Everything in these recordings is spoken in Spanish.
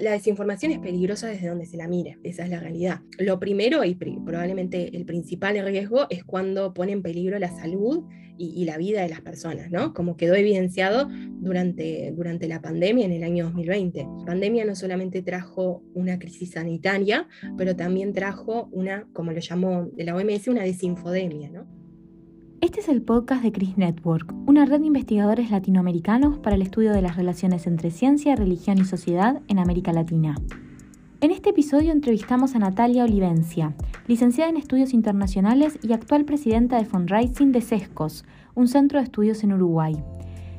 La desinformación es peligrosa desde donde se la mire, esa es la realidad. Lo primero y probablemente el principal riesgo es cuando pone en peligro la salud y, la vida de las personas, ¿no? Como quedó evidenciado durante, durante la pandemia en el año 2020. La pandemia no solamente trajo una crisis sanitaria, pero también trajo una, como lo llamó de la OMS, una desinfodemia, ¿no? Este es el podcast de CRIS Network, una red de investigadores latinoamericanos para el estudio de las relaciones entre ciencia, religión y sociedad en América Latina. En este episodio entrevistamos a Natalia Olivencia, licenciada en Estudios Internacionales y actual presidenta de Fundraising de CESCOS, un centro de estudios en Uruguay.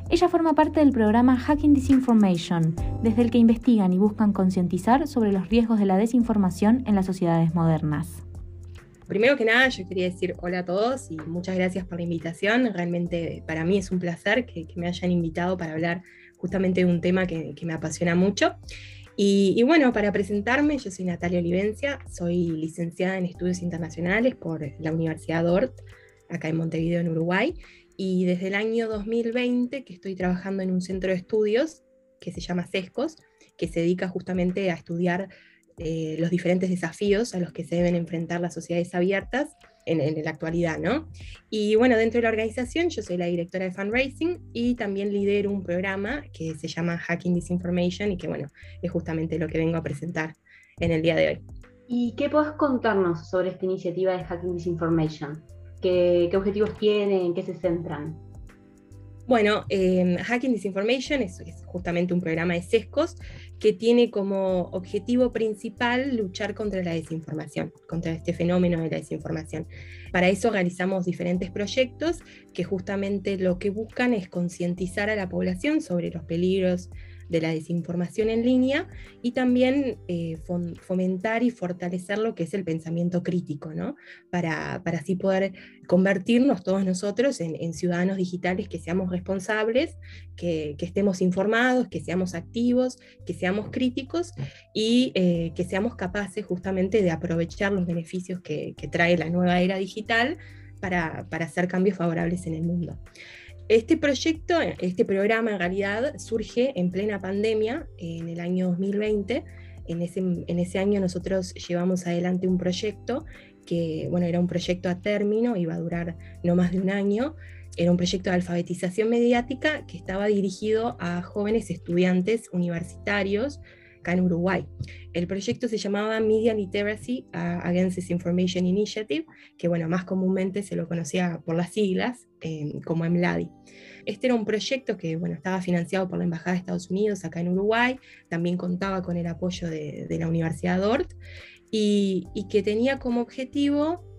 Ella forma parte del programa Hacking Disinformation, desde el que investigan y buscan concientizar sobre los riesgos de la desinformación en las sociedades modernas. Primero que nada, yo quería decir hola a todos y muchas gracias por la invitación. Realmente para mí es un placer que, me hayan invitado para hablar justamente de un tema que, me apasiona mucho. Y, bueno, para presentarme, yo soy Natalia Olivencia, soy licenciada en Estudios Internacionales por la Universidad DORT, acá en Montevideo, en Uruguay, y desde el año 2020 que estoy trabajando en un centro de estudios que se llama CESCOS, que se dedica justamente a estudiar eh, los diferentes desafíos a los que se deben enfrentar las sociedades abiertas en, la actualidad, ¿no? Y bueno, dentro de la organización yo soy la directora de fundraising y también lidero un programa que se llama Hacking Disinformation y que bueno, es justamente lo que vengo a presentar en el día de hoy. ¿Y qué podés contarnos sobre esta iniciativa de Hacking Disinformation? ¿Qué, qué objetivos tiene? ¿En qué se centran? Bueno, eh, Hacking Disinformation es, justamente un programa de sescos que tiene como objetivo principal luchar contra la desinformación, contra este fenómeno de la desinformación. Para eso realizamos diferentes proyectos que justamente lo que buscan es concientizar a la población sobre los peligros de la desinformación en línea y también eh, fomentar y fortalecer lo que es el pensamiento crítico, ¿no? Para, para así poder convertirnos todos nosotros en, ciudadanos digitales que seamos responsables, que, estemos informados, que seamos activos, que seamos críticos y eh, que seamos capaces justamente de aprovechar los beneficios que, trae la nueva era digital para, para hacer cambios favorables en el mundo. Este proyecto, este programa en realidad surge en plena pandemia, en el año 2020. En ese, en ese año nosotros llevamos adelante un proyecto que, bueno, era un proyecto a término, iba a durar no más de un año. Era un proyecto de alfabetización mediática que estaba dirigido a jóvenes estudiantes universitarios acá en Uruguay. El proyecto se llamaba Media Literacy Against Disinformation Initiative, que bueno, más comúnmente se lo conocía por las siglas eh, como EMLADI. Este era un proyecto que bueno, estaba financiado por la Embajada de Estados Unidos acá en Uruguay, también contaba con el apoyo de, la Universidad Dort y, y que tenía como objetivo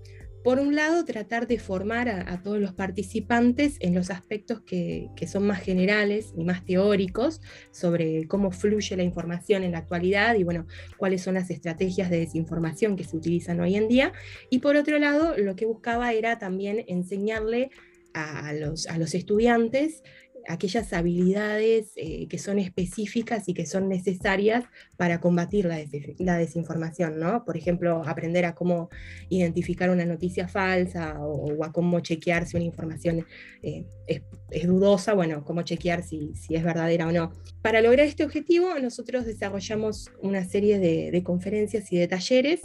por un lado, tratar de formar a, todos los participantes en los aspectos que, son más generales y más teóricos sobre cómo fluye la información en la actualidad y bueno, cuáles son las estrategias de desinformación que se utilizan hoy en día. Y por otro lado, lo que buscaba era también enseñarle a los, a los estudiantes aquellas habilidades eh, que son específicas y que son necesarias para combatir la, desinformación, ¿no? Por ejemplo, aprender a cómo identificar una noticia falsa o, a cómo chequear si una información eh, es, dudosa, bueno, cómo chequear si, es verdadera o no. Para lograr este objetivo, nosotros desarrollamos una serie de conferencias y de talleres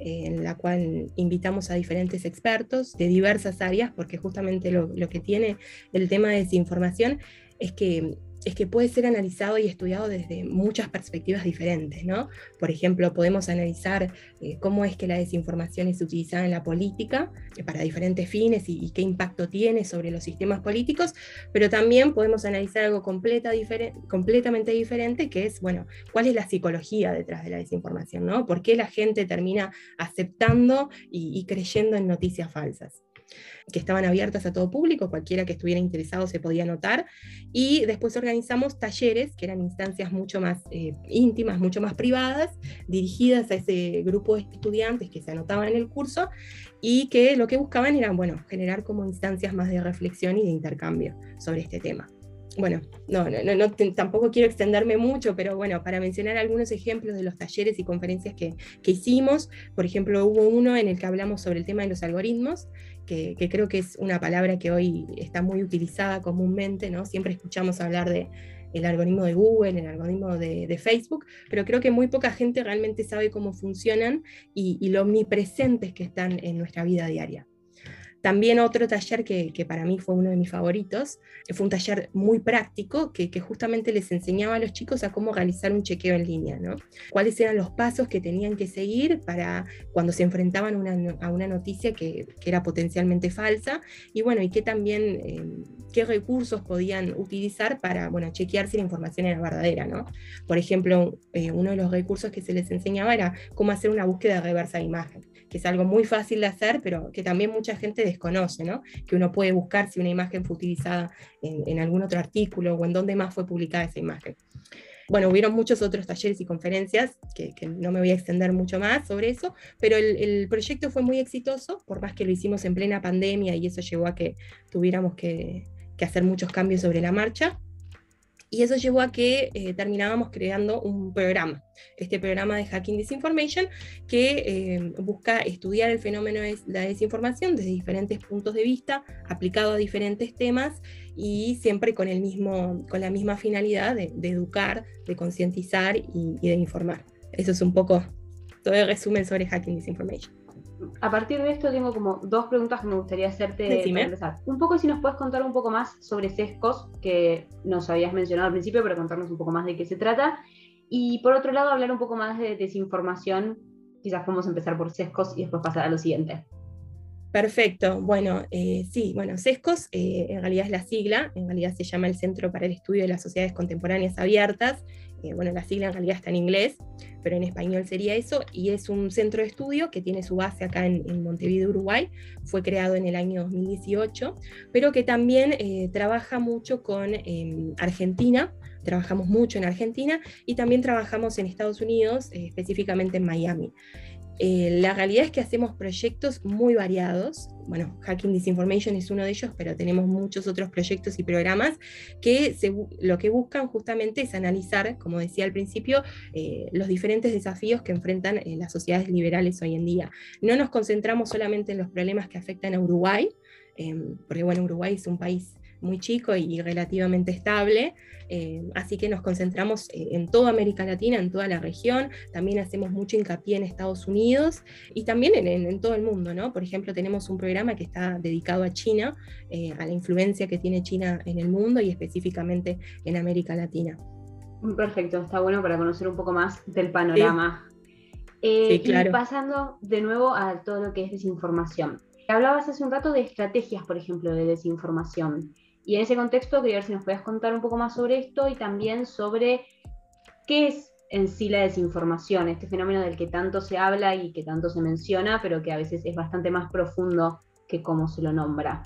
en la cual invitamos a diferentes expertos de diversas áreas, porque justamente lo, lo que tiene el tema de desinformación es que es que puede ser analizado y estudiado desde muchas perspectivas diferentes, ¿no? Por ejemplo, podemos analizar eh, cómo es que la desinformación es utilizada en la política eh, para diferentes fines y, qué impacto tiene sobre los sistemas políticos, pero también podemos analizar algo completa, completamente diferente, que es, bueno, cuál es la psicología detrás de la desinformación, ¿no? ¿Por qué la gente termina aceptando y creyendo en noticias falsas? Que estaban abiertas a todo público, cualquiera que estuviera interesado se podía anotar, y después organizamos talleres, que eran instancias mucho más eh, íntimas, mucho más privadas, dirigidas a ese grupo de estudiantes que se anotaban en el curso, y que lo que buscaban era, bueno, generar como instancias más de reflexión y de intercambio sobre este tema bueno, no, no, tampoco quiero extenderme mucho, pero bueno, para mencionar algunos ejemplos de los talleres y conferencias que, hicimos, por ejemplo, hubo uno en el que hablamos sobre el tema de los algoritmos, que, creo que es una palabra que hoy está muy utilizada comúnmente, ¿no? Siempre escuchamos hablar de, el algoritmo de Google, el algoritmo de, Facebook, pero creo que muy poca gente realmente sabe cómo funcionan y, y lo omnipresentes que están en nuestra vida diaria. También otro taller que, para mí fue uno de mis favoritos, fue un taller muy práctico que, justamente les enseñaba a los chicos a cómo realizar un chequeo en línea, ¿no? Cuáles eran los pasos que tenían que seguir para cuando se enfrentaban a una noticia que, era potencialmente falsa y bueno, y qué también, em, qué recursos podían utilizar para, bueno, chequear si la información era verdadera, ¿no? Por ejemplo, eh, uno de los recursos que se les enseñaba era cómo hacer una búsqueda reversa de imagen que es algo muy fácil de hacer, pero que también mucha gente desconoce, ¿no? Que uno puede buscar si una imagen fue utilizada en, algún otro artículo o en dónde más fue publicada esa imagen. Bueno, hubieron muchos otros talleres y conferencias, que, no me voy a extender mucho más sobre eso, pero el, proyecto fue muy exitoso, por más que lo hicimos en plena pandemia y eso llevó a que tuviéramos que hacer muchos cambios sobre la marcha. Y eso llevó a que eh, terminábamos creando un programa, este programa de Hacking Disinformation, que eh, busca estudiar el fenómeno de la desinformación desde diferentes puntos de vista, aplicado a diferentes temas y siempre con, el mismo, con la misma finalidad de, educar, de concientizar y, y de informar. Eso es un poco todo el resumen sobre Hacking Disinformation a partir de esto tengo como dos preguntas que me gustaría hacerte para empezar. Un poco si nos puedes contar un poco más sobre sescos, que nos habías mencionado al principio, pero contarnos un poco más de qué se trata. Y por otro lado, hablar un poco más de desinformación. Quizás podemos empezar por sescos y después pasar a lo siguiente. Perfecto. Bueno, eh, sí, bueno, CESCOS eh, en realidad es la sigla, en realidad se llama el Centro para el Estudio de las Sociedades Contemporáneas Abiertas. Eh, bueno, la sigla en realidad está en inglés, pero en español sería eso, y es un centro de estudio que tiene su base acá en, Montevideo, Uruguay, fue creado en el año 2018, pero que también trabaja mucho con em, Argentina, trabajamos mucho en Argentina y también trabajamos en Estados Unidos, específicamente en Miami. Eh, la realidad es que hacemos proyectos muy variados. Bueno, Hacking Disinformation es uno de ellos, pero tenemos muchos otros proyectos y programas que lo que buscan justamente es analizar, como decía al principio, eh, los diferentes desafíos que enfrentan eh, las sociedades liberales hoy en día. No nos concentramos solamente en los problemas que afectan a Uruguay, em, porque bueno, Uruguay es un país muy chico y relativamente estable, eh, así que nos concentramos eh, en toda América Latina, en toda la región, también hacemos mucho hincapié en Estados Unidos y también en, todo el mundo, ¿no? Por ejemplo, tenemos un programa que está dedicado a China, eh, a la influencia que tiene China en el mundo y específicamente en América Latina. Perfecto, está bueno para conocer un poco más del panorama. Y pasando de nuevo a todo lo que es desinformación. Hablabas hace un rato de estrategias, por ejemplo, de desinformación. Y en ese contexto quería ver si nos puedes contar un poco más sobre esto y también sobre qué es en sí la desinformación, este fenómeno del que tanto se habla y que tanto se menciona, pero que a veces es bastante más profundo que cómo se lo nombra.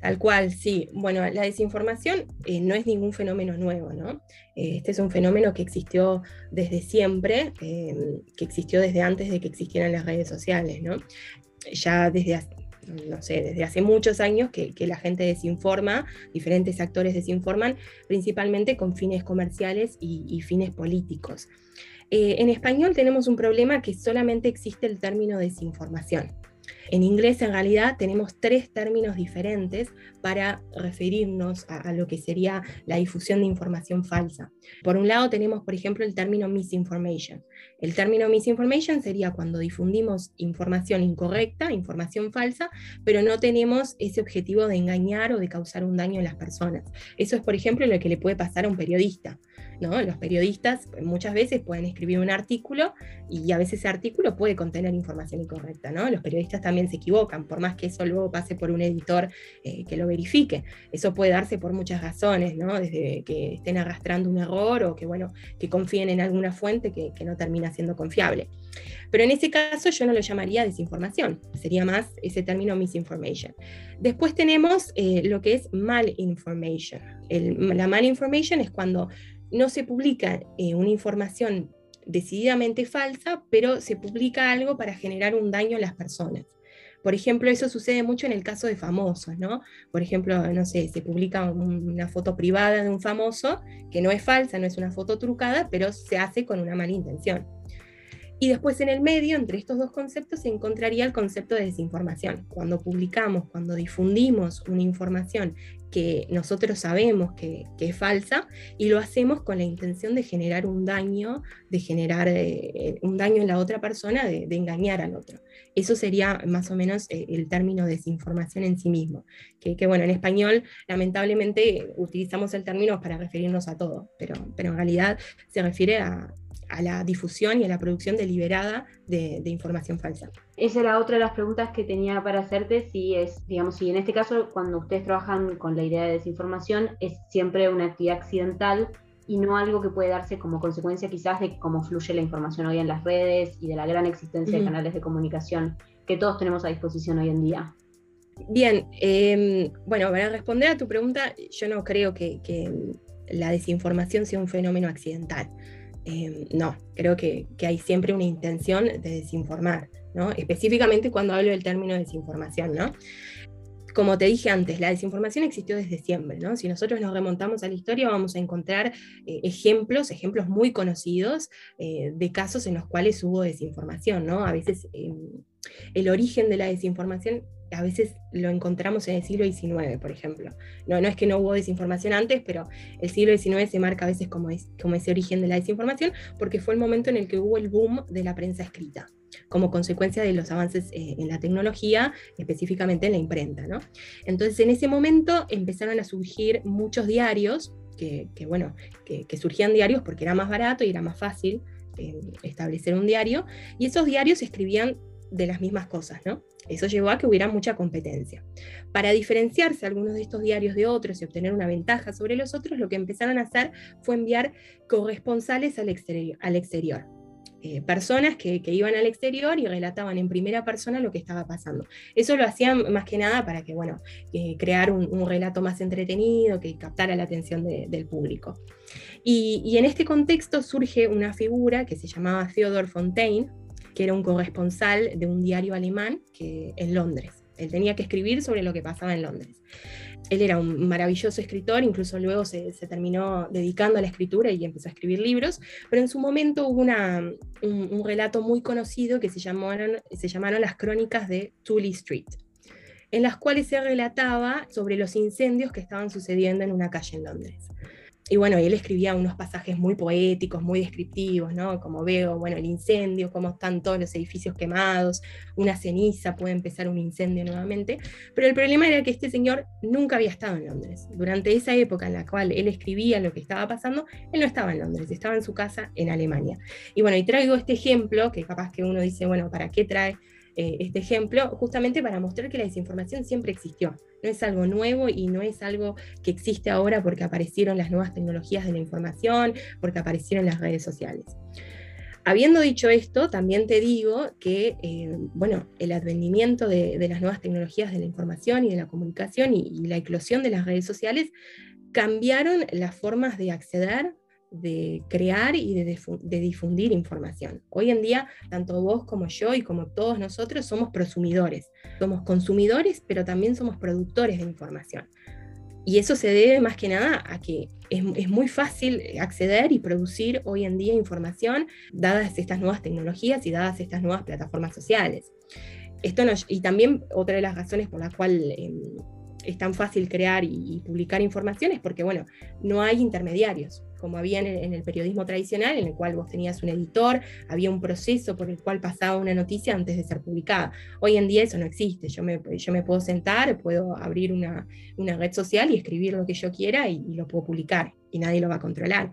Tal cual, sí. Bueno, la desinformación eh, no es ningún fenómeno nuevo, ¿no? Eh, este es un fenómeno que existió desde siempre, eh, que existió desde antes de que existieran las redes sociales, ¿no? Ya desde, no sé, desde hace muchos años que, la gente desinforma, diferentes actores desinforman, principalmente con fines comerciales y, fines políticos. Eh, en español tenemos un problema que solamente existe el término desinformación. En inglés, en realidad, tenemos tres términos diferentes para referirnos a, lo que sería la difusión de información falsa. Por un lado, tenemos, por ejemplo, el término misinformation. El término misinformation sería cuando difundimos información incorrecta, información falsa, pero no tenemos ese objetivo de engañar o de causar un daño a las personas. Eso es, por ejemplo, lo que le puede pasar a un periodista. Los periodistas muchas veces pueden escribir un artículo y a veces ese artículo puede contener información incorrecta, ¿no? Los periodistas también se equivocan, por más que eso luego pase por un editor eh, que lo verifique. Eso puede darse por muchas razones, ¿no? Desde que estén arrastrando un error o que, bueno, que confíen en alguna fuente que, no termina siendo confiable. Pero en ese caso yo no lo llamaría desinformación, sería más ese término misinformation. Después tenemos eh, lo que es malinformation. El, la malinformation es cuando no se publica eh, una información decididamente falsa, pero se publica algo para generar un daño a las personas. Por ejemplo, eso sucede mucho en el caso de famosos, ¿no? Por ejemplo, no sé, se publica una foto privada de un famoso que no es falsa, no es una foto trucada, pero se hace con una mala intención. Y después en el medio, entre estos dos conceptos, se encontraría el concepto de desinformación. Cuando publicamos, cuando difundimos una información que nosotros sabemos que, es falsa y lo hacemos con la intención de generar un daño, de generar eh, un daño en la otra persona, de, engañar al otro. Eso sería más o menos eh, el término desinformación en sí mismo. Que, bueno, en español lamentablemente utilizamos el término para referirnos a todo, pero, pero en realidad se refiere a, a la difusión y a la producción deliberada de, información falsa. Esa era otra de las preguntas que tenía para hacerte, si es, digamos, si en este caso cuando ustedes trabajan con la idea de desinformación es siempre una actividad accidental y no algo que puede darse como consecuencia quizás de cómo fluye la información hoy en las redes y de la gran existencia de canales de comunicación que todos tenemos a disposición hoy en día. Bien, em, bueno, para responder a tu pregunta, yo no creo que, que la desinformación sea un fenómeno accidental. Em, no, creo que, hay siempre una intención de desinformar, ¿no? específicamente cuando hablo del término desinformación. ¿no? Como te dije antes, la desinformación existió desde siempre. ¿no? Si nosotros nos remontamos a la historia, vamos a encontrar eh, ejemplos, ejemplos muy conocidos eh, de casos en los cuales hubo desinformación. ¿no? A veces el origen de la desinformación a veces lo encontramos en el siglo XIX, por ejemplo. No, no es que no hubo desinformación antes, pero el siglo XIX se marca a veces como, como ese origen de la desinformación, porque fue el momento en el que hubo el boom de la prensa escrita, como consecuencia de los avances eh, en la tecnología, específicamente en la imprenta. ¿no? Entonces, en ese momento empezaron a surgir muchos diarios, que, bueno, que, surgían diarios porque era más barato y era más fácil eh, establecer un diario, y esos diarios escribían de las mismas cosas, ¿no? Eso llevó a que hubiera mucha competencia. Para diferenciarse algunos de estos diarios de otros y obtener una ventaja sobre los otros, lo que empezaron a hacer fue enviar corresponsales al exterior. Al exterior. Eh, personas que, iban al exterior y relataban en primera persona lo que estaba pasando. Eso lo hacían más que nada para que, bueno, crear un, relato más entretenido, que captara la atención del público. Y, y en este contexto surge una figura que se llamaba Theodor Fontaine, que era un corresponsal de un diario alemán que, en Londres. Él tenía que escribir sobre lo que pasaba en Londres. Él era un maravilloso escritor, incluso luego se, terminó dedicando a la escritura y empezó a escribir libros, pero en su momento hubo una, un, relato muy conocido que se llamaron, se llamaron las crónicas de Tully Street, en las cuales se relataba sobre los incendios que estaban sucediendo en una calle en Londres y bueno, él escribía unos pasajes muy poéticos, muy descriptivos, ¿no? Como veo, bueno, el incendio, cómo están todos los edificios quemados, una ceniza, puede empezar un incendio nuevamente. Pero el problema era que este señor nunca había estado en Londres. Durante esa época en la cual él escribía lo que estaba pasando, él no estaba en Londres, estaba en su casa en Alemania. Y bueno, y traigo este ejemplo, que capaz que uno dice, bueno, ¿para qué trae eh, este ejemplo? Justamente para mostrar que la desinformación siempre existió no es algo nuevo y no es algo que existe ahora porque aparecieron las nuevas tecnologías de la información, porque aparecieron las redes sociales. Habiendo dicho esto, también te digo que, eh, bueno, el advenimiento de, las nuevas tecnologías de la información y de la comunicación y la eclosión de las redes sociales cambiaron las formas de acceder de crear y de, difundir información. Hoy en día, tanto vos como yo y como todos nosotros somos prosumidores. Somos consumidores, pero también somos productores de información. Y eso se debe más que nada a que es, muy fácil acceder y producir hoy en día información dadas estas nuevas tecnologías y dadas estas nuevas plataformas sociales. Esto y también otra de las razones por la cual em, es tan fácil crear y, publicar información es porque, bueno, no hay intermediarios como había en el, periodismo tradicional, en el cual vos tenías un editor, había un proceso por el cual pasaba una noticia antes de ser publicada. Hoy en día eso no existe, yo me, yo me puedo sentar, puedo abrir una, red social y escribir lo que yo quiera y, lo puedo publicar y nadie lo va a controlar.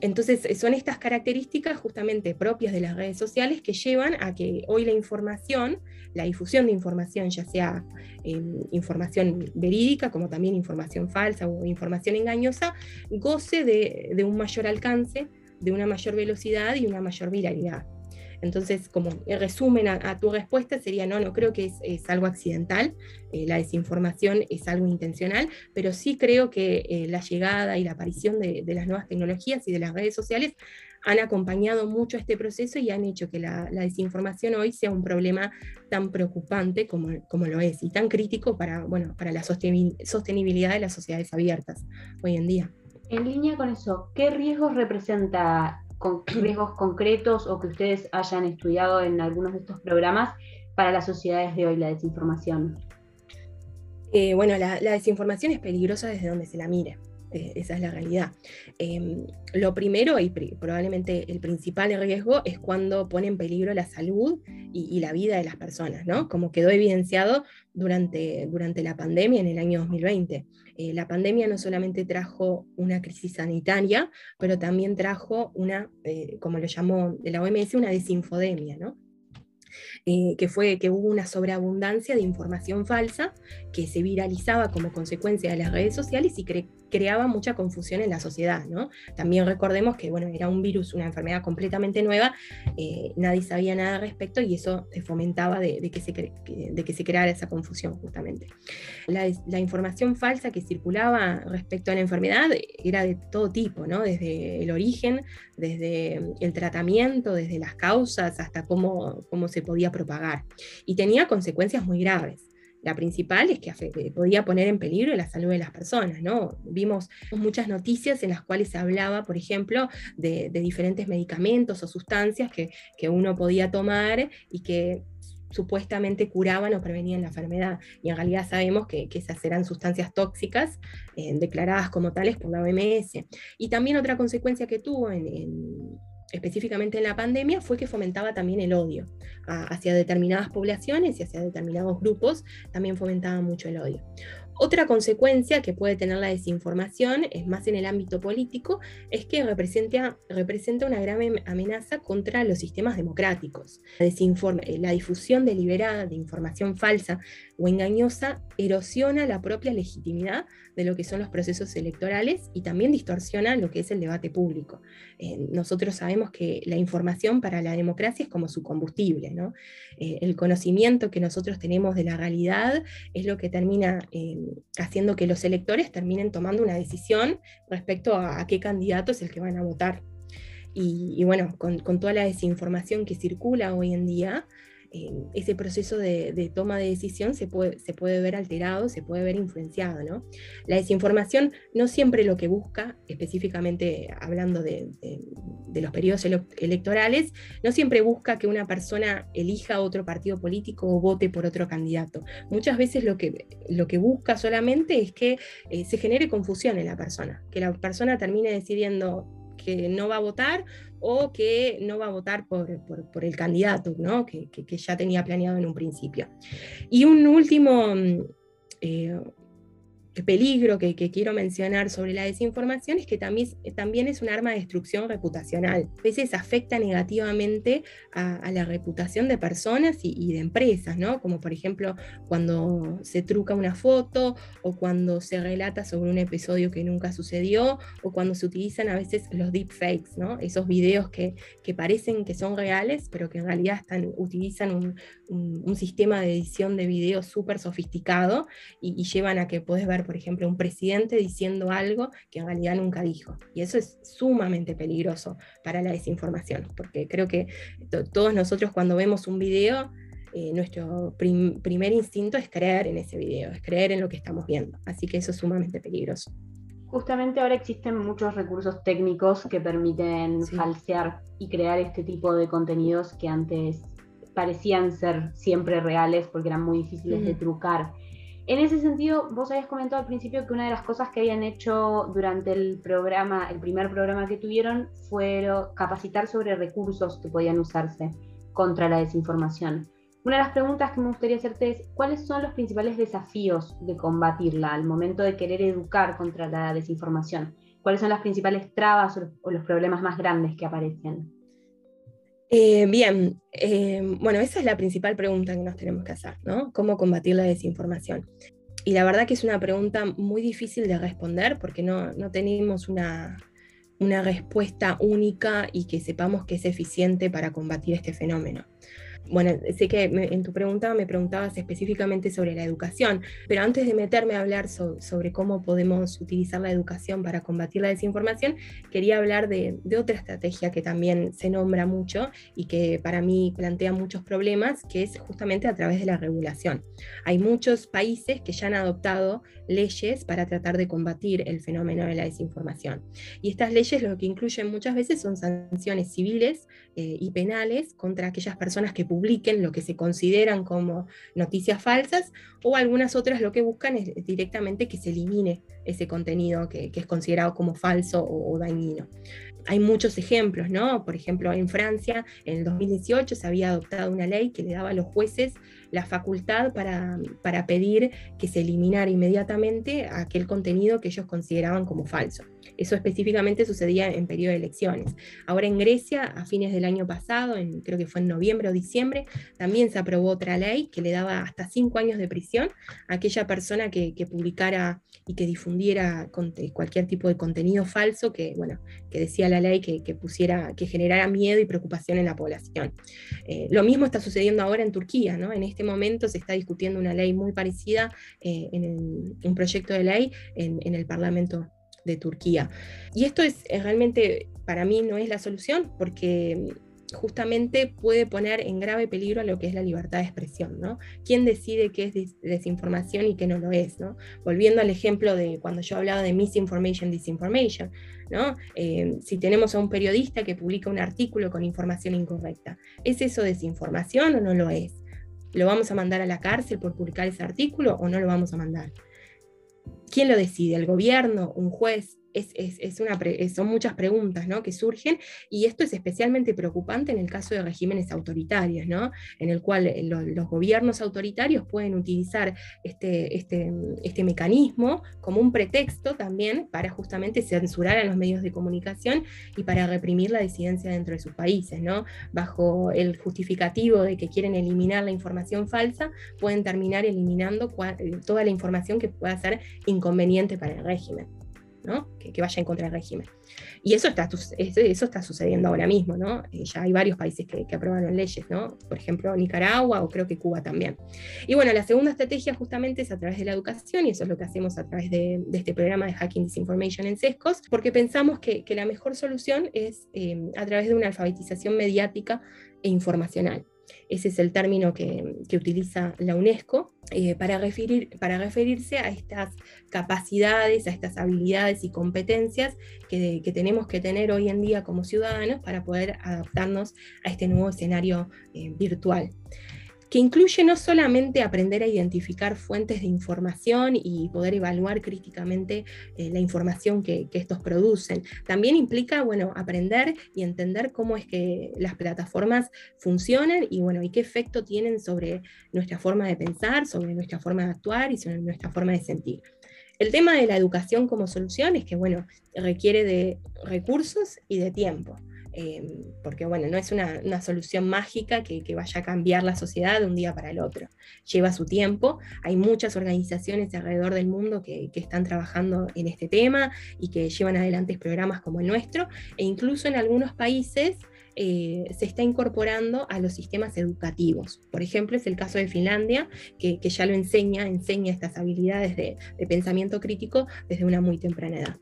Entonces, son estas características justamente propias de las redes sociales que llevan a que hoy la información, la difusión de información, ya sea em, información verídica como también información falsa o información engañosa, goce de un mayor alcance, de una mayor velocidad y una mayor viralidad. Entonces, como resumen a, tu respuesta sería, no, no creo que es, algo accidental, eh, la desinformación es algo intencional, pero sí creo que eh, la llegada y la aparición de, las nuevas tecnologías y de las redes sociales han acompañado mucho este proceso y han hecho que la, desinformación hoy sea un problema tan preocupante como, como, lo es y tan crítico para, bueno, para la sostenibilidad de las sociedades abiertas hoy en día. En línea con eso, ¿qué riesgos representa con riesgos concretos o que ustedes hayan estudiado en algunos de estos programas para las sociedades de hoy, la desinformación? Eh, bueno, la, desinformación es peligrosa desde donde se la mire. Eh, esa es la realidad. Em, lo primero y probablemente el principal riesgo es cuando pone en peligro la salud y, la vida de las personas, ¿no? Como quedó evidenciado durante, durante la pandemia en el año 2020. Eh, la pandemia no solamente trajo una crisis sanitaria, pero también trajo una, como lo llamó la OMS, una desinfodemia, ¿no? Eh, que fue que hubo una sobreabundancia de información falsa que se viralizaba como consecuencia de las redes sociales y creaba mucha confusión en la sociedad. ¿no? También recordemos que bueno, era un virus, una enfermedad completamente nueva, eh, nadie sabía nada al respecto y eso fomentaba de, que se de, que se creara esa confusión justamente. La, la, información falsa que circulaba respecto a la enfermedad era de todo tipo, ¿no? desde el origen, desde el tratamiento, desde las causas hasta cómo, cómo se podía propagar. Y tenía consecuencias muy graves. La principal es que podía poner en peligro la salud de las personas, ¿no? Vimos muchas noticias en las cuales se hablaba, por ejemplo, de, diferentes medicamentos o sustancias que, uno podía tomar y que supuestamente curaban o prevenían la enfermedad. Y en realidad sabemos que, esas eran sustancias tóxicas eh, declaradas como tales por la OMS. Y también otra consecuencia que tuvo en específicamente en la pandemia, fue que fomentaba también el odio hacia determinadas poblaciones y hacia determinados grupos, también fomentaba mucho el odio. Otra consecuencia que puede tener la desinformación, es más en el ámbito político, es que representa, representa una grave amenaza contra los sistemas democráticos. La, eh, la difusión deliberada de información falsa o engañosa erosiona la propia legitimidad de lo que son los procesos electorales y también distorsiona lo que es el debate público. Eh, nosotros sabemos que la información para la democracia es como su combustible. ¿no? Eh, el conocimiento que nosotros tenemos de la realidad es lo que termina eh, haciendo que los electores terminen tomando una decisión respecto a, qué candidato es el que van a votar. Y, bueno, con, con, toda la desinformación que circula hoy en día, ese proceso de, toma de decisión se puede, se puede ver alterado, se puede ver influenciado. ¿no? La desinformación no siempre lo que busca, específicamente hablando de, los periodos electorales, no siempre busca que una persona elija otro partido político o vote por otro candidato. Muchas veces lo que, lo que busca solamente es que eh, se genere confusión en la persona, que la persona termine decidiendo que no va a votar o que no va a votar por, el candidato ¿no? que, ya tenía planeado en un principio. Y un último, mm, eh, peligro que, quiero mencionar sobre la desinformación es que también, también es un arma de destrucción reputacional. A veces afecta negativamente a, la reputación de personas y, de empresas, ¿no? Como por ejemplo cuando se truca una foto o cuando se relata sobre un episodio que nunca sucedió o cuando se utilizan a veces los deepfakes, ¿no? Esos videos que, que parecen que son reales, pero que en realidad están, utilizan un, sistema de edición de videos súper sofisticado y, y llevan a que puedes ver por ejemplo, un presidente diciendo algo que en realidad nunca dijo. Y eso es sumamente peligroso para la desinformación, porque creo que todos nosotros cuando vemos un video, eh, nuestro primer instinto es creer en ese video, es creer en lo que estamos viendo. Así que eso es sumamente peligroso. Justamente ahora existen muchos recursos técnicos que permiten falsear y crear este tipo de contenidos que antes parecían ser siempre reales porque eran muy difíciles de trucar. En ese sentido, vos habías comentado al principio que una de las cosas que habían hecho durante el programa, el primer programa que tuvieron, fue capacitar sobre recursos que podían usarse contra la desinformación. Una de las preguntas que me gustaría hacerte es, ¿cuáles son los principales desafíos de combatirla al momento de querer educar contra la desinformación? ¿Cuáles son las principales trabas o los problemas más grandes que aparecen? Eh, bien, eh, bueno, esa es la principal pregunta que nos tenemos que hacer, ¿no? ¿Cómo combatir la desinformación? Y la verdad que es una pregunta muy difícil de responder porque no, tenemos una, una respuesta única y que sepamos que es eficiente para combatir este fenómeno. Bueno, sé que en tu pregunta me preguntabas específicamente sobre la educación, pero antes de meterme a hablar sobre cómo podemos utilizar la educación para combatir la desinformación, quería hablar de, otra estrategia que también se nombra mucho y que para mí plantea muchos problemas, que es justamente a través de la regulación. Hay muchos países que ya han adoptado leyes para tratar de combatir el fenómeno de la desinformación. Y estas leyes lo que incluyen muchas veces son sanciones civiles eh, y penales contra aquellas personas que publiquen lo que se consideran como noticias falsas o algunas otras lo que buscan es directamente que se elimine ese contenido que, es considerado como falso o, dañino. Hay muchos ejemplos, ¿no? Por ejemplo, en Francia, en el 2018 se había adoptado una ley que le daba a los jueces la facultad para, para pedir que se eliminara inmediatamente aquel contenido que ellos consideraban como falso. Eso específicamente sucedía en periodo de elecciones. Ahora en Grecia, a fines del año pasado, en, creo que fue en noviembre o diciembre, también se aprobó otra ley que le daba hasta cinco años de prisión a aquella persona que, publicara y que difundiera cualquier tipo de contenido falso que, bueno, que decía la ley que, pusiera, que generara miedo y preocupación en la población. Eh, lo mismo está sucediendo ahora en Turquía, ¿no? En este momento se está discutiendo una ley muy parecida eh, en un proyecto de ley en el Parlamento de Turquía. Y esto es, realmente, para mí no es la solución, porque justamente puede poner en grave peligro lo que es la libertad de expresión, ¿no? ¿Quién decide qué es desinformación y qué no lo es. Volviendo al ejemplo de cuando yo hablaba de misinformation, disinformation, ¿no? Eh, si tenemos a un periodista que publica un artículo con información incorrecta, ¿es eso desinformación o no lo es? ¿Lo vamos a mandar a la cárcel por publicar ese artículo o no lo vamos a mandar? ¿Quién lo decide? ¿El gobierno? ¿Un juez? Es, una son muchas preguntas ¿no? que surgen y esto es especialmente preocupante en el caso de regímenes autoritarios, ¿no? en el cual eh, los gobiernos autoritarios pueden utilizar este, este, este, mecanismo como un pretexto también para justamente censurar a los medios de comunicación y para reprimir la disidencia dentro de sus países. ¿no? Bajo el justificativo de que quieren eliminar la información falsa, pueden terminar eliminando eh, toda la información que pueda ser inconveniente para el régimen que, vaya en contra del régimen. Y eso está, eso está sucediendo ahora mismo, ¿no? Eh, ya hay varios países que, que, aprobaron leyes, ¿no? Por ejemplo, Nicaragua o creo que Cuba también. Y bueno, la segunda estrategia justamente es a través de la educación, y eso es lo que hacemos a través de, este programa de Hacking Disinformation en SESCOS, porque pensamos que, la mejor solución es eh, a través de una alfabetización mediática e informacional. Ese es el término que, utiliza la UNESCO eh, para, referir, para referirse a estas capacidades, a estas habilidades y competencias que, tenemos que tener hoy en día como ciudadanos para poder adaptarnos a este nuevo escenario eh, virtual que incluye no solamente aprender a identificar fuentes de información y poder evaluar críticamente eh, la información que, estos producen, también implica, bueno, aprender y entender cómo es que las plataformas funcionan y, bueno, y qué efecto tienen sobre nuestra forma de pensar, sobre nuestra forma de actuar y sobre nuestra forma de sentir. El tema de la educación como solución es que, bueno, requiere de recursos y de tiempo. Em, porque bueno, no es una, solución mágica que, vaya a cambiar la sociedad de un día para el otro. Lleva su tiempo, hay muchas organizaciones alrededor del mundo que, están trabajando en este tema y que llevan adelante programas como el nuestro, e incluso en algunos países eh, se está incorporando a los sistemas educativos. Por ejemplo, es el caso de Finlandia, que, ya lo enseña, enseña estas habilidades de pensamiento crítico desde una muy temprana edad.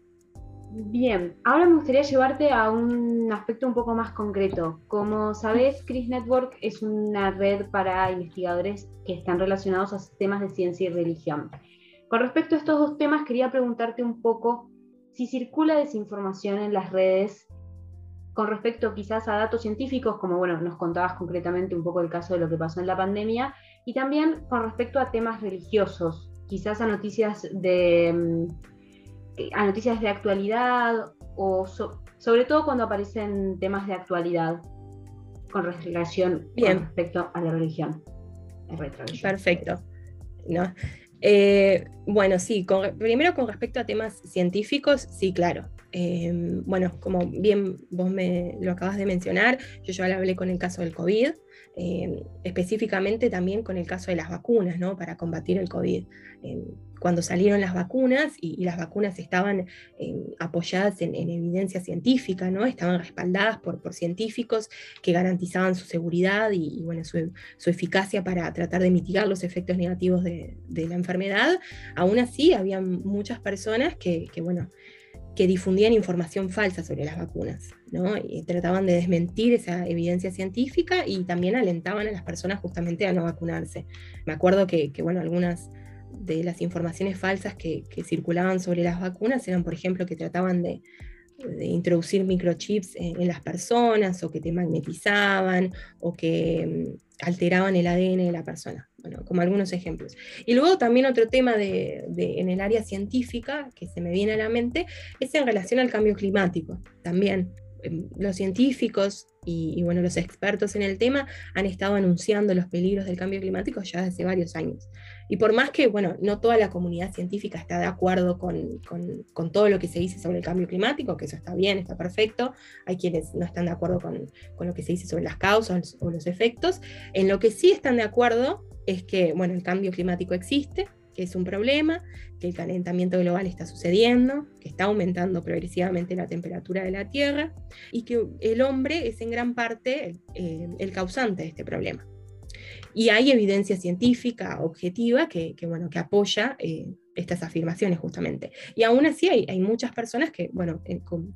Bien, ahora me gustaría llevarte a un aspecto un poco más concreto. Como sabes, Chris Network es una red para investigadores que están relacionados a temas de ciencia y religión. Con respecto a estos dos temas, quería preguntarte un poco si circula desinformación en las redes con respecto quizás a datos científicos, como bueno, nos contabas concretamente un poco el caso de lo que pasó en la pandemia, y también con respecto a temas religiosos, quizás a noticias de mm, a noticias de actualidad o sobre todo cuando aparecen temas de actualidad con relación Bien. respecto a la religión. Perfecto. Eh, bueno, sí, primero con respecto a temas científicos, sí, claro. Em, bueno, como bien vos me lo acabas de mencionar, yo ya hablé con el caso del COVID, em, específicamente también con el caso de las vacunas, ¿no? Para combatir el COVID. Em, cuando salieron las vacunas y, las vacunas estaban apoyadas en, evidencia científica, ¿no? Estaban respaldadas por, científicos que garantizaban su seguridad y, bueno, su, eficacia para tratar de mitigar los efectos negativos de, la enfermedad. Aún así, había muchas personas que, que bueno, que difundían información falsa sobre las vacunas, ¿no? Y trataban de desmentir esa evidencia científica y también alentaban a las personas justamente a no vacunarse. Me acuerdo que, bueno, algunas de las informaciones falsas que, circulaban sobre las vacunas eran, por ejemplo, que trataban de, introducir microchips en, las personas o que te magnetizaban o que mm, alteraban el ADN de la persona, bueno, como algunos ejemplos. Y luego también otro tema de, en el área científica que se me viene a la mente es en relación al cambio climático. También los científicos y, bueno, los expertos en el tema han estado anunciando los peligros del cambio climático ya desde varios años. Y por más que, bueno, no toda la comunidad científica está de acuerdo con, todo lo que se dice sobre el cambio climático, que eso está bien, está perfecto, hay quienes no están de acuerdo con, lo que se dice sobre las causas o los efectos, en lo que sí están de acuerdo es que, bueno, el cambio climático existe, que es un problema, que el calentamiento global está sucediendo, que está aumentando progresivamente la temperatura de la Tierra y que el hombre es en gran parte eh, el causante de este problema. Y hay evidencia científica objetiva que, bueno, que apoya eh, estas afirmaciones justamente. Y aún así hay, hay muchas personas que, bueno,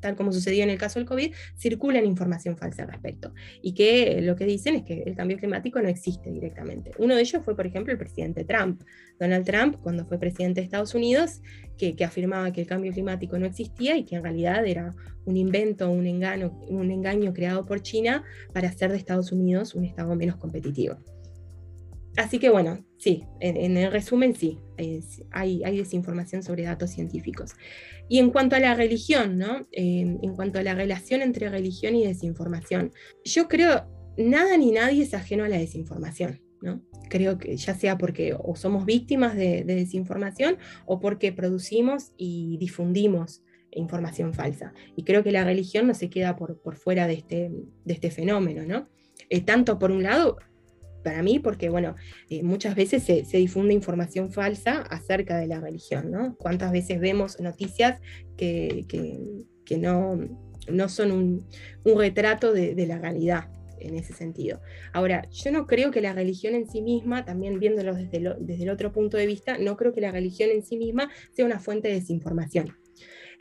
tal como sucedió en el caso del COVID, circulan información falsa al respecto. Y que lo que dicen es que el cambio climático no existe directamente. Uno de ellos fue, por ejemplo, el presidente Trump. Donald Trump, cuando fue presidente de Estados Unidos, que, que afirmaba que el cambio climático no existía y que en realidad era un invento, un engaño, un engaño creado por China para hacer de Estados Unidos un Estado menos competitivo. Así que bueno, sí, en, el resumen sí, hay, desinformación sobre datos científicos. Y en cuanto a la religión, ¿no? En cuanto a la relación entre religión y desinformación, yo creo, nada ni nadie es ajeno a la desinformación. ¿no? Creo que ya sea porque o somos víctimas de, desinformación o porque producimos y difundimos información falsa. Y creo que la religión no se queda por, fuera de este, de este fenómeno, ¿no? Eh, tanto por un lado, para mí, porque bueno, eh, muchas veces se, difunde información falsa acerca de la religión, ¿no? ¿Cuántas veces vemos noticias que, no, no, son un, retrato de, la realidad en ese sentido? Ahora, yo no creo que la religión en sí misma, también viéndolo desde, desde el otro punto de vista, no creo que la religión en sí misma sea una fuente de desinformación.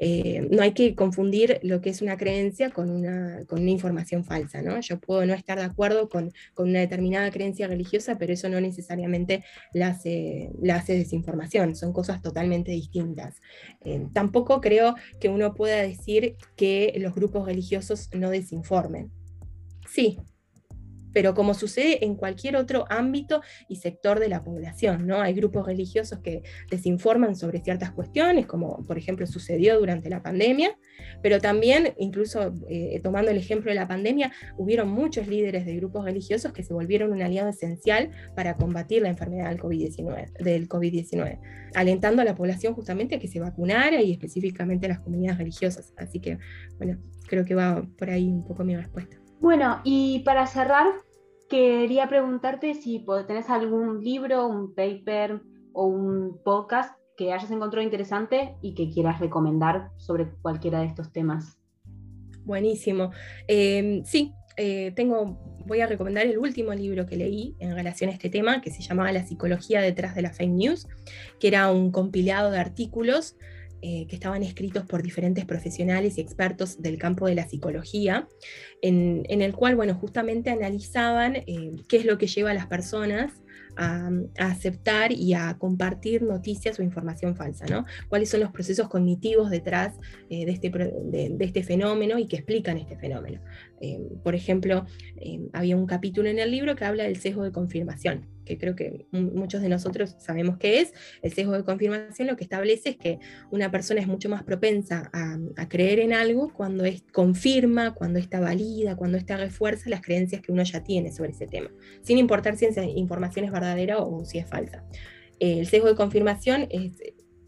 Eh, no hay que confundir lo que es una creencia con una, con una información falsa. ¿no? Yo puedo no estar de acuerdo con, una determinada creencia religiosa, pero eso no necesariamente la hace, la hace desinformación, son cosas totalmente distintas. Eh, tampoco creo que uno pueda decir que los grupos religiosos no desinformen. Sí, pero como sucede en cualquier otro ámbito y sector de la población, ¿no? Hay grupos religiosos que desinforman sobre ciertas cuestiones, como por ejemplo sucedió durante la pandemia, pero también, incluso eh, tomando el ejemplo de la pandemia, hubieron muchos líderes de grupos religiosos que se volvieron un aliado esencial para combatir la enfermedad del COVID-19, del COVID-19 alentando a la población justamente a que se vacunara y específicamente a las comunidades religiosas. Así que, bueno, creo que va por ahí un poco mi respuesta. Bueno, y para cerrar, quería preguntarte si tenés algún libro, un paper o un podcast que hayas encontrado interesante y que quieras recomendar sobre cualquiera de estos temas. Buenísimo. Em, sí, eh, tengo, voy a recomendar el último libro que leí en relación a este tema, que se llamaba La psicología detrás de la fake news, que era un compilado de artículos eh, que estaban escritos por diferentes profesionales y expertos del campo de la psicología, en, el cual, bueno, justamente analizaban eh, qué es lo que lleva a las personas a, aceptar y a compartir noticias o información falsa, ¿no? Cuáles son los procesos cognitivos detrás eh, de, este, de, este, fenómeno y que explican este fenómeno. por ejemplo, había un capítulo en el libro que habla del sesgo de confirmación que creo que muchos de nosotros sabemos qué es, el sesgo de confirmación lo que establece es que una persona es mucho más propensa a, creer en algo cuando es, confirma, cuando está valida, cuando está refuerza las creencias que uno ya tiene sobre ese tema, sin importar si esa información es verdadera o si es falsa. El sesgo de confirmación es,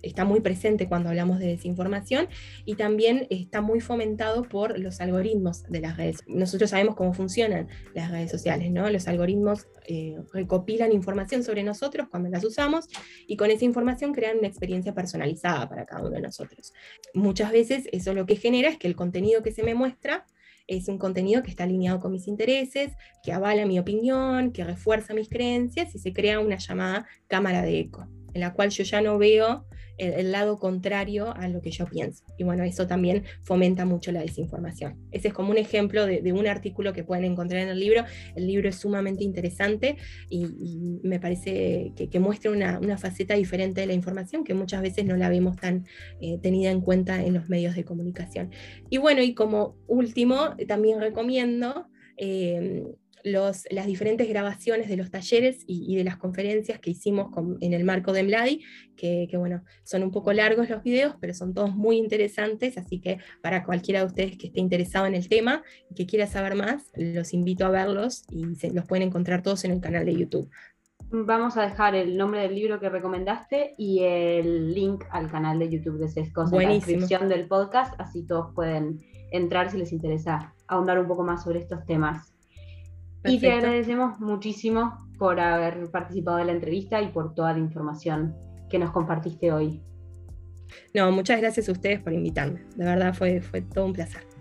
está muy presente cuando hablamos de desinformación y también está muy fomentado por los algoritmos de las redes. Nosotros sabemos cómo funcionan las redes sociales, ¿no? Los algoritmos eh, recopilan información sobre nosotros cuando las usamos y con esa información crean una experiencia personalizada para cada uno de nosotros. Muchas veces eso lo que genera es que el contenido que se me muestra es un contenido que está alineado con mis intereses, que avala mi opinión, que refuerza mis creencias y se crea una llamada cámara de eco, en la cual yo ya no veo el, lado contrario a lo que yo pienso. Y bueno, eso también fomenta mucho la desinformación. Ese es como un ejemplo de, un artículo que pueden encontrar en el libro. El libro es sumamente interesante y, me parece que, muestra una, faceta diferente de la información que muchas veces no la vemos tan eh, tenida en cuenta en los medios de comunicación. Y bueno, y como último, también recomiendo... Eh, las diferentes grabaciones de los talleres y, de las conferencias que hicimos en el marco de Mladi, que, bueno, son un poco largos los videos, pero son todos muy interesantes, así que para cualquiera de ustedes que esté interesado en el tema y que quiera saber más, los invito a verlos y se, los pueden encontrar todos en el canal de YouTube. Vamos a dejar el nombre del libro que recomendaste y el link al canal de YouTube de Sescos en la descripción del podcast, así todos pueden entrar si les interesa ahondar un poco más sobre estos temas. Y te agradecemos muchísimo por haber participado de la entrevista y por toda la información que nos compartiste hoy. No, muchas gracias a ustedes por invitarme. De verdad fue, fue todo un placer.